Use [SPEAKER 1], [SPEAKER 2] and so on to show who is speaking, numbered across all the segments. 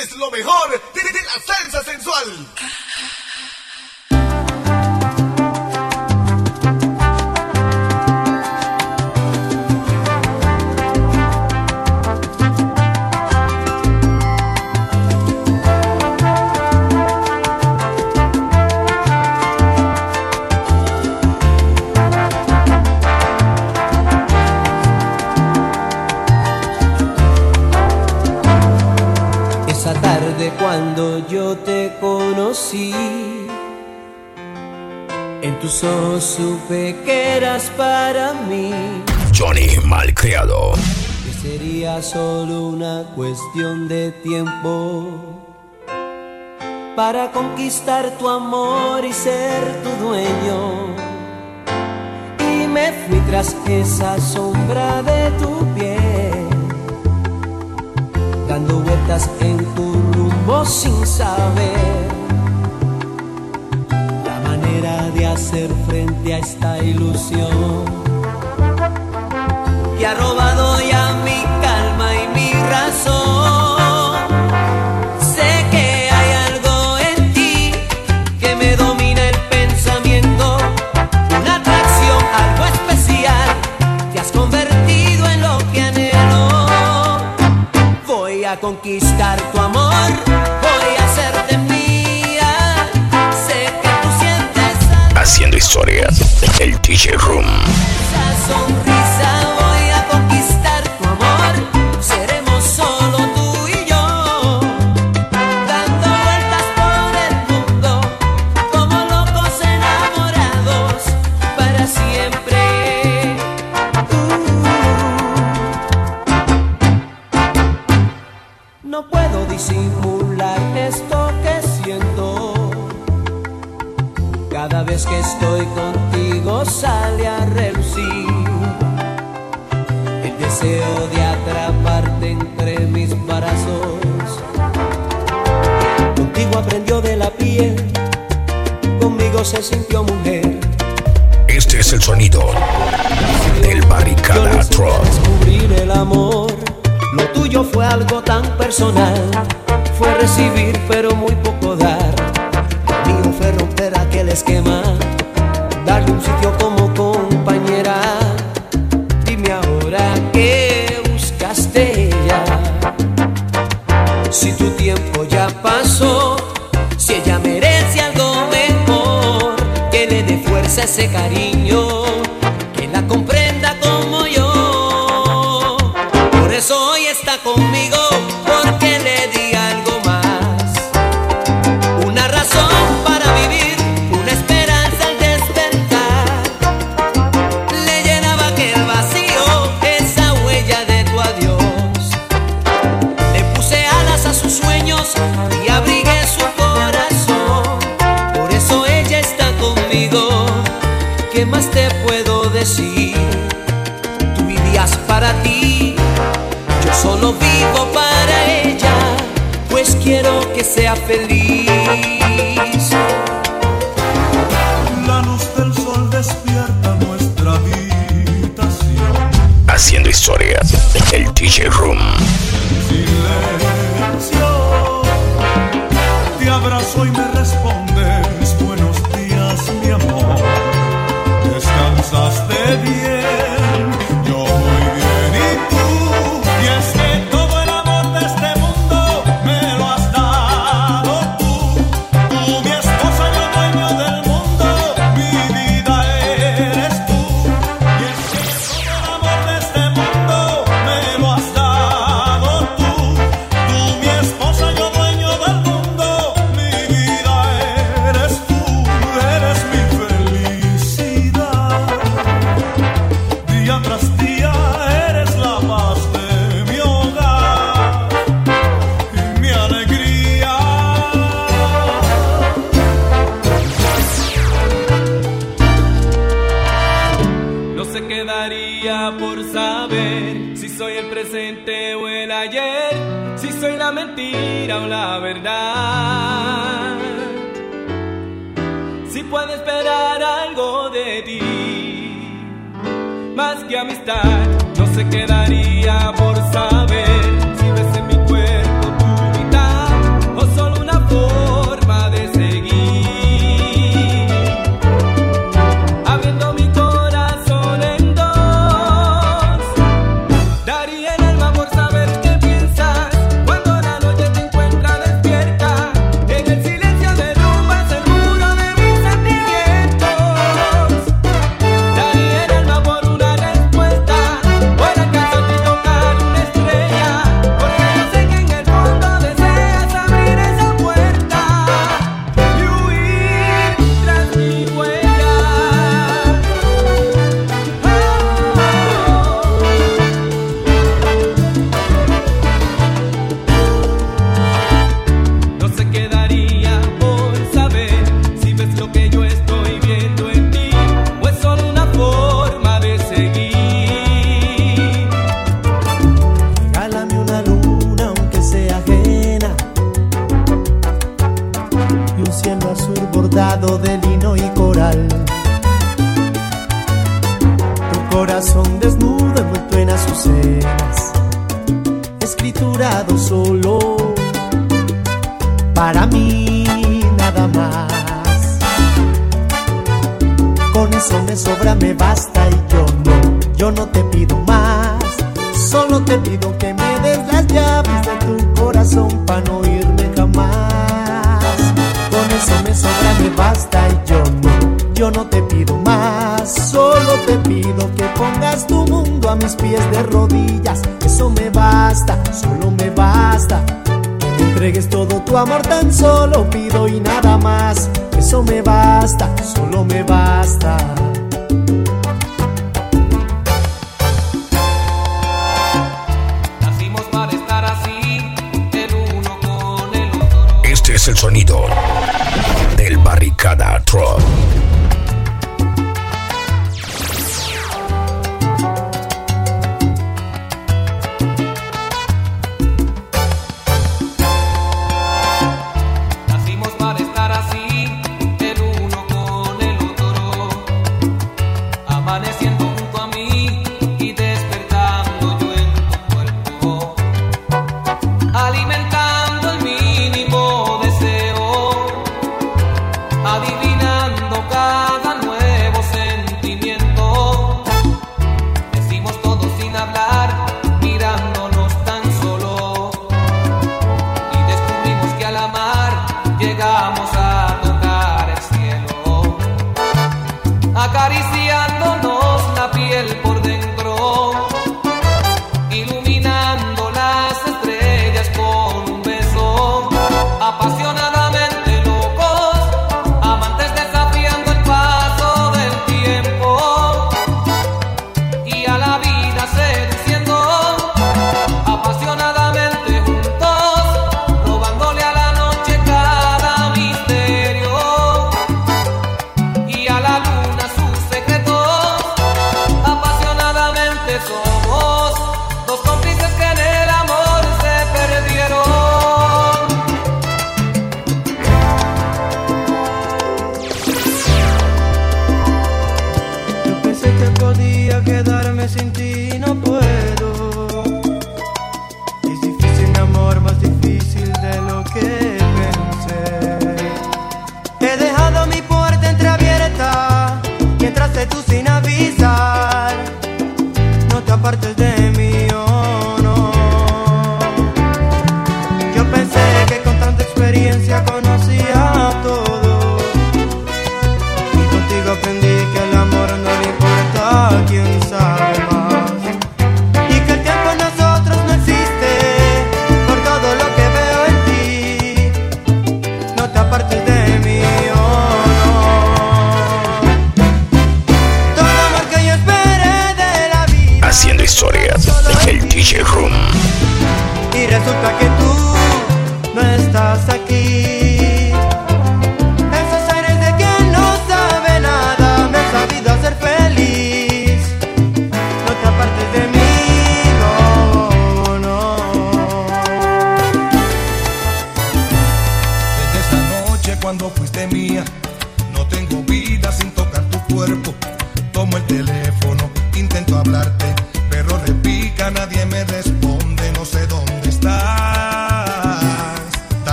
[SPEAKER 1] Es lo mejor de, de la salsa sensual.
[SPEAKER 2] Cuando yo te conocí, en tus ojos supe que eras para mí,
[SPEAKER 3] Johnny Malcriado.
[SPEAKER 2] que sería solo una cuestión de tiempo para conquistar tu amor y ser tu dueño. Y me fui tras esa sombra de tu piel dando vueltas en tu rumbo sin saber la manera de hacer frente a esta ilusión que ha robado ya mi calma y mi razón. Sé que hay algo en ti que me domina el pensamiento, una atracción, algo especial. Te has convertido en lo que anhelo. Voy a conquistar tu
[SPEAKER 3] Haciendo historia. El DJ Room.
[SPEAKER 2] Se sintió mujer.
[SPEAKER 3] Este es el sonido del Barricada
[SPEAKER 2] no descubrir el amor. Lo tuyo fue algo tan personal. Fue recibir, pero muy poco dar. Lo mío fue romper aquel esquema. Darle un sitio ese cariño, feliz.
[SPEAKER 4] palabra me
[SPEAKER 5] basta y yo no, yo no te pido más. Solo te pido que me des las llaves de tu corazón para no irme jamás. Con eso me sobra, me basta y yo no, yo no te pido más. Solo te pido que pongas tu mundo a mis pies de rodillas. Eso me basta, solo me basta. Que me entregues todo tu amor, tan solo pido y nada más. Eso me basta, solo me basta.
[SPEAKER 3] Este es el sonido del Barricada Truck.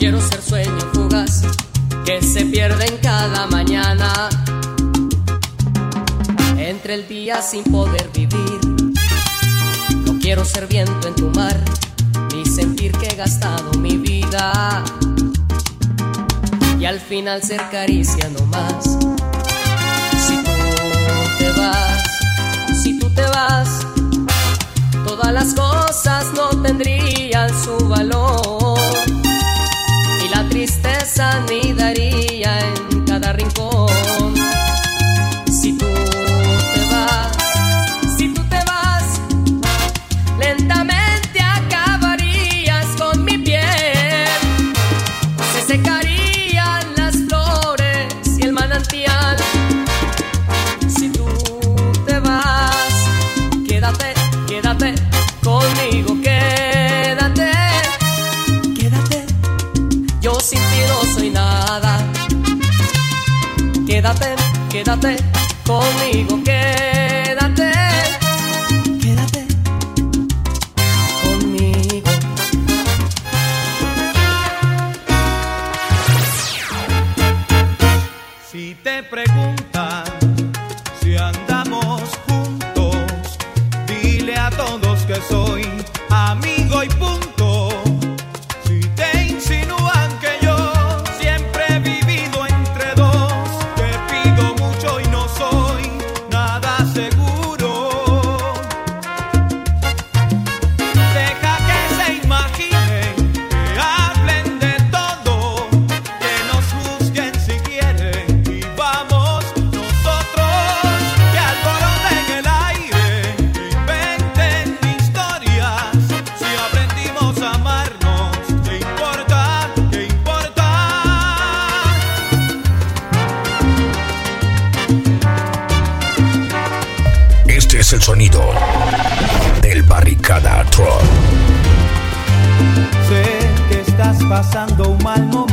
[SPEAKER 2] quiero ser
[SPEAKER 6] sueño fugaz que se
[SPEAKER 7] pierden cada mañana. Entre el día sin poder vivir, no quiero ser viento en tu mar, ni sentir que he gastado mi vida. Y al final ser caricia nomás. Si tú te vas, si tú te vas, todas las cosas no tendrían su valor tristeza anidaría en cada rincón. nada. Quédate, quédate conmigo
[SPEAKER 4] que
[SPEAKER 8] es el sonido del Barricada Tron.
[SPEAKER 4] Sé que estás pasando un mal momento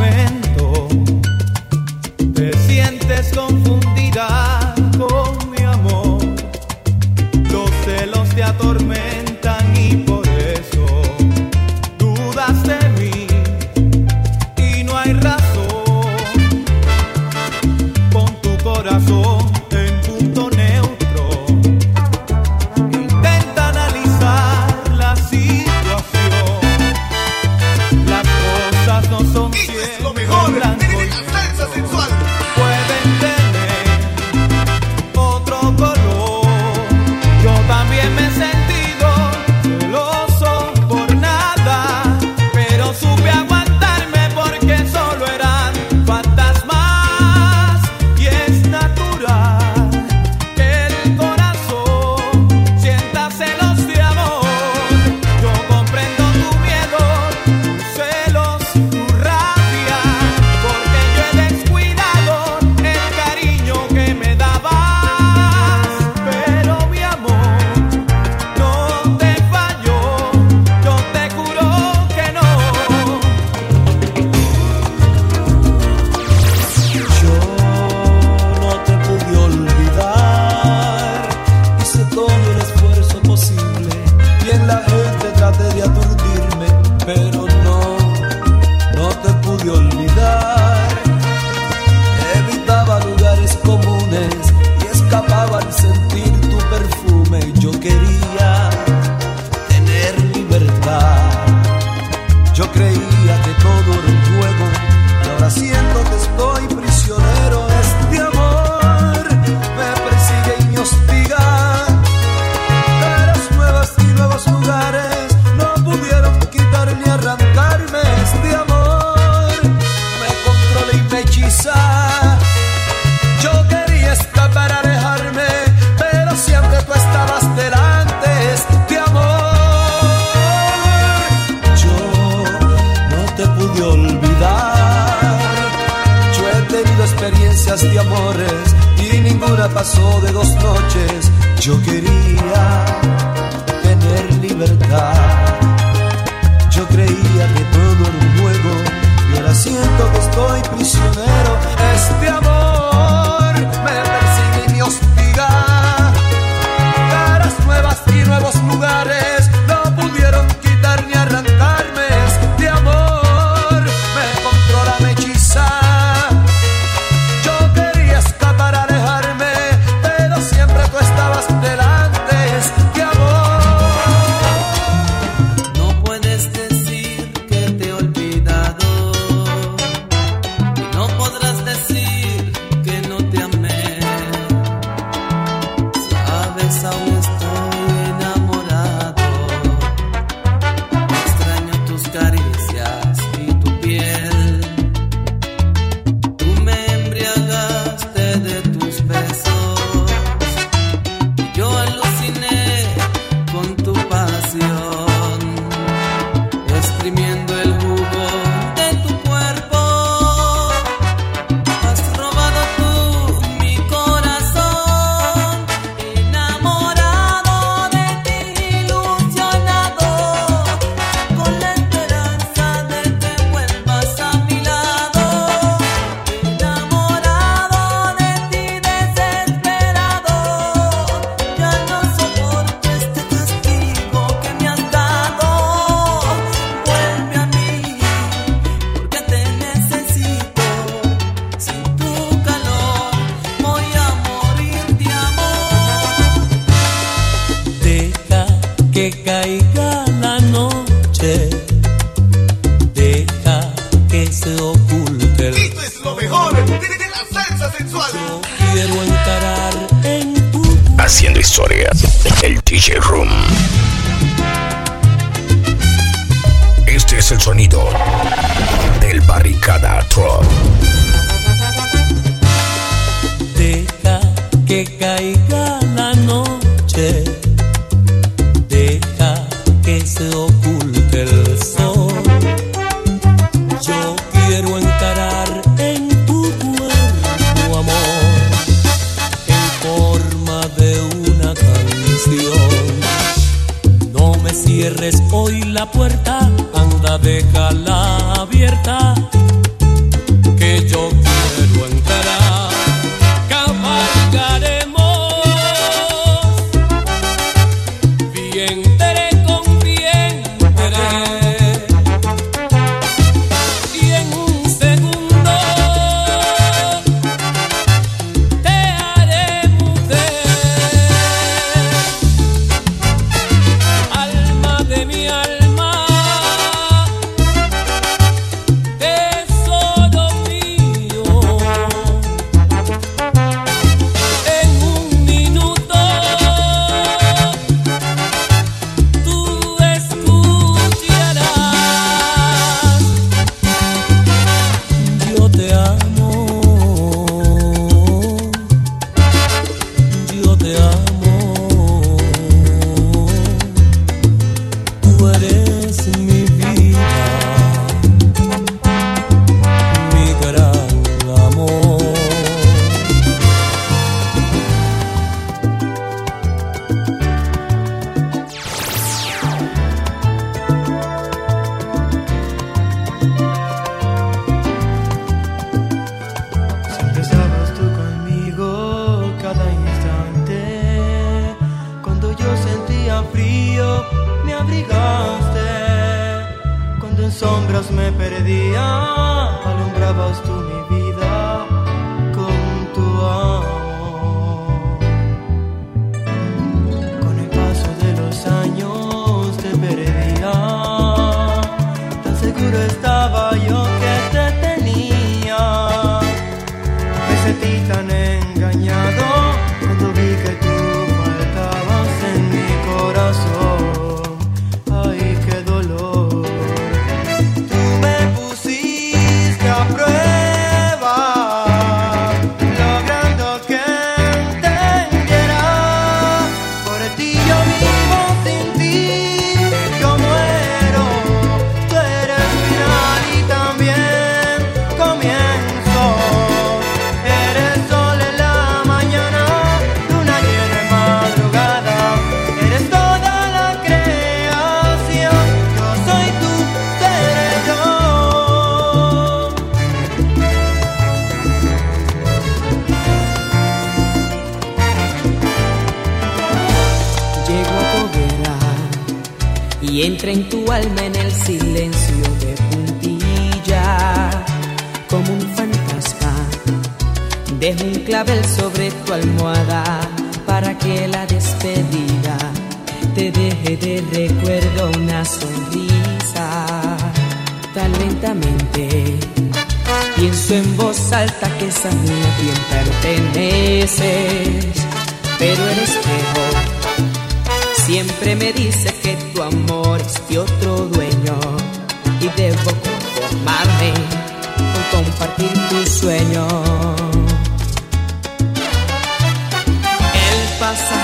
[SPEAKER 4] El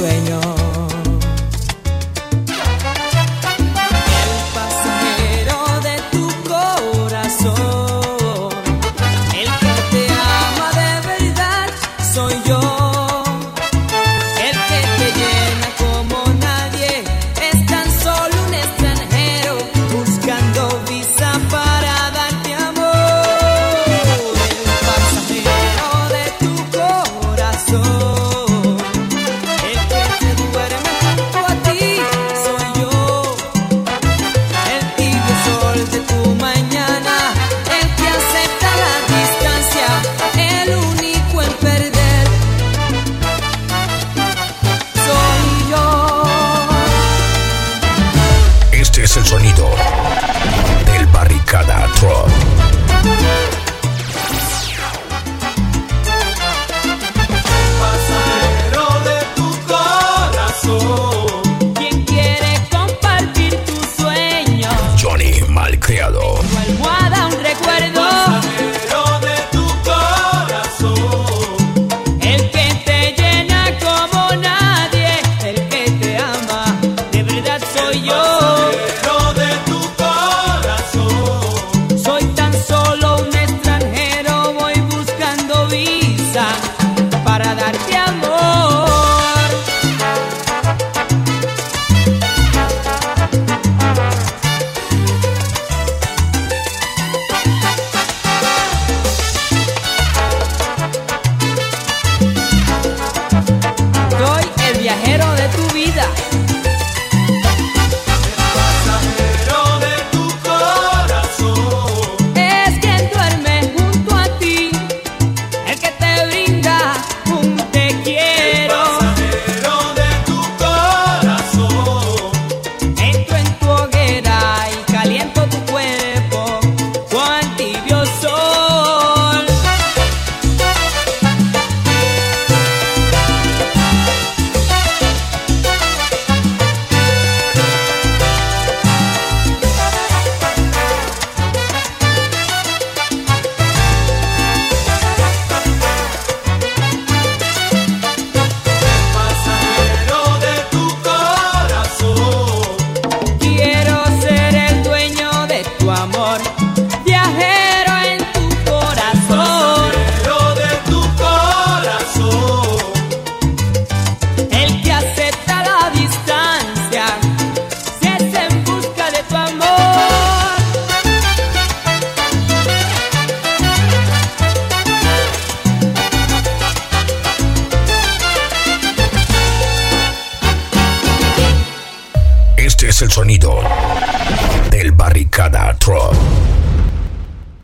[SPEAKER 2] sueño.